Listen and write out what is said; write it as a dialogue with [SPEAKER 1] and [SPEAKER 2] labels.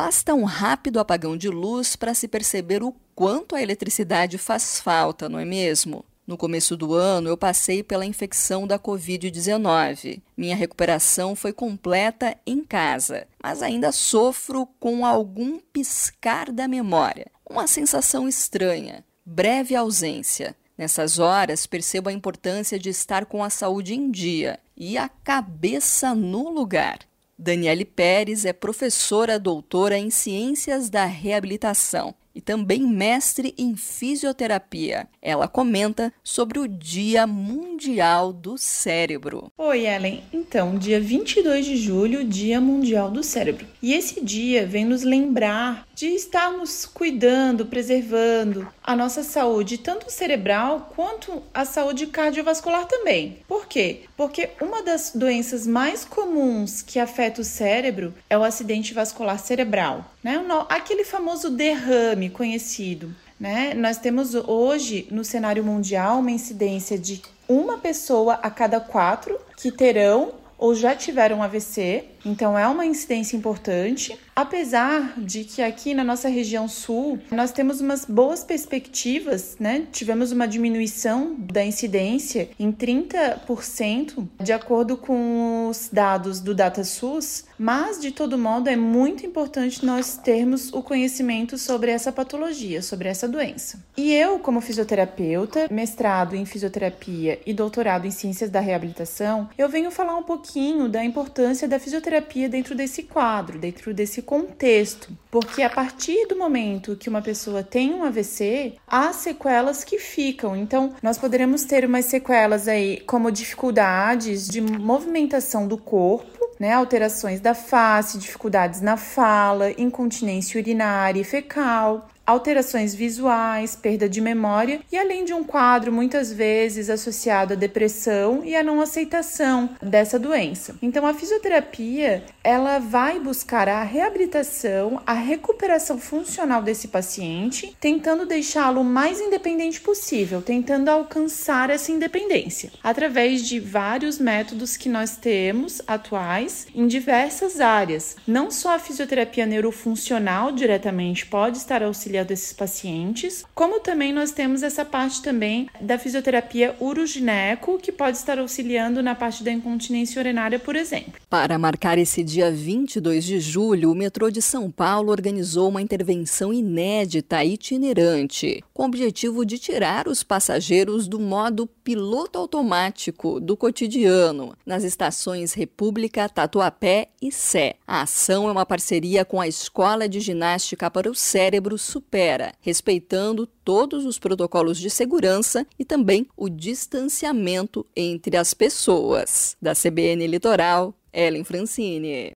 [SPEAKER 1] Basta um rápido apagão de luz para se perceber o quanto a eletricidade faz falta, não é mesmo? No começo do ano, eu passei pela infecção da Covid-19. Minha recuperação foi completa em casa, mas ainda sofro com algum piscar da memória. Uma sensação estranha, breve ausência. Nessas horas, percebo a importância de estar com a saúde em dia e a cabeça no lugar. Daniele Pérez é professora doutora em Ciências da Reabilitação e também mestre em fisioterapia. Ela comenta sobre o Dia Mundial do Cérebro.
[SPEAKER 2] Oi, Ellen. Então, dia 22 de julho, Dia Mundial do Cérebro. E esse dia vem nos lembrar de estarmos cuidando, preservando a nossa saúde, tanto cerebral quanto a saúde cardiovascular também. Por quê? Porque uma das doenças mais comuns que afeta o cérebro é o acidente vascular cerebral, né? Aquele famoso derrame conhecido. Né? Nós temos hoje no cenário mundial uma incidência de uma pessoa a cada quatro que terão ou já tiveram AVC, então é uma incidência importante. Apesar de que aqui na nossa região sul nós temos umas boas perspectivas, né? Tivemos uma diminuição da incidência em 30%, de acordo com os dados do DataSUS, mas de todo modo é muito importante nós termos o conhecimento sobre essa patologia, sobre essa doença. E eu, como fisioterapeuta, mestrado em fisioterapia e doutorado em ciências da reabilitação, eu venho falar um pouquinho da importância da fisioterapia dentro desse quadro, dentro desse contexto, porque a partir do momento que uma pessoa tem um AVC, há sequelas que ficam. Então, nós poderemos ter umas sequelas aí como dificuldades de movimentação do corpo, né, alterações da face, dificuldades na fala, incontinência urinária e fecal, alterações visuais, perda de memória e além de um quadro muitas vezes associado à depressão e à não aceitação dessa doença. Então a fisioterapia, ela vai buscar a reabilitação, a recuperação funcional desse paciente, tentando deixá-lo mais independente possível, tentando alcançar essa independência através de vários métodos que nós temos atuais em diversas áreas. Não só a fisioterapia neurofuncional diretamente pode estar auxiliando desses pacientes, como também nós temos essa parte também da fisioterapia urogineco, que pode estar auxiliando na parte da incontinência urinária, por exemplo.
[SPEAKER 1] Para marcar esse dia 22 de julho, o metrô de São Paulo organizou uma intervenção inédita itinerante, com o objetivo de tirar os passageiros do modo piloto automático do cotidiano nas estações República, Tatuapé e Sé. A ação é uma parceria com a Escola de Ginástica para o Cérebro supera, respeitando todos os protocolos de segurança e também o distanciamento entre as pessoas. Da CBN Litoral, Ellen Francine.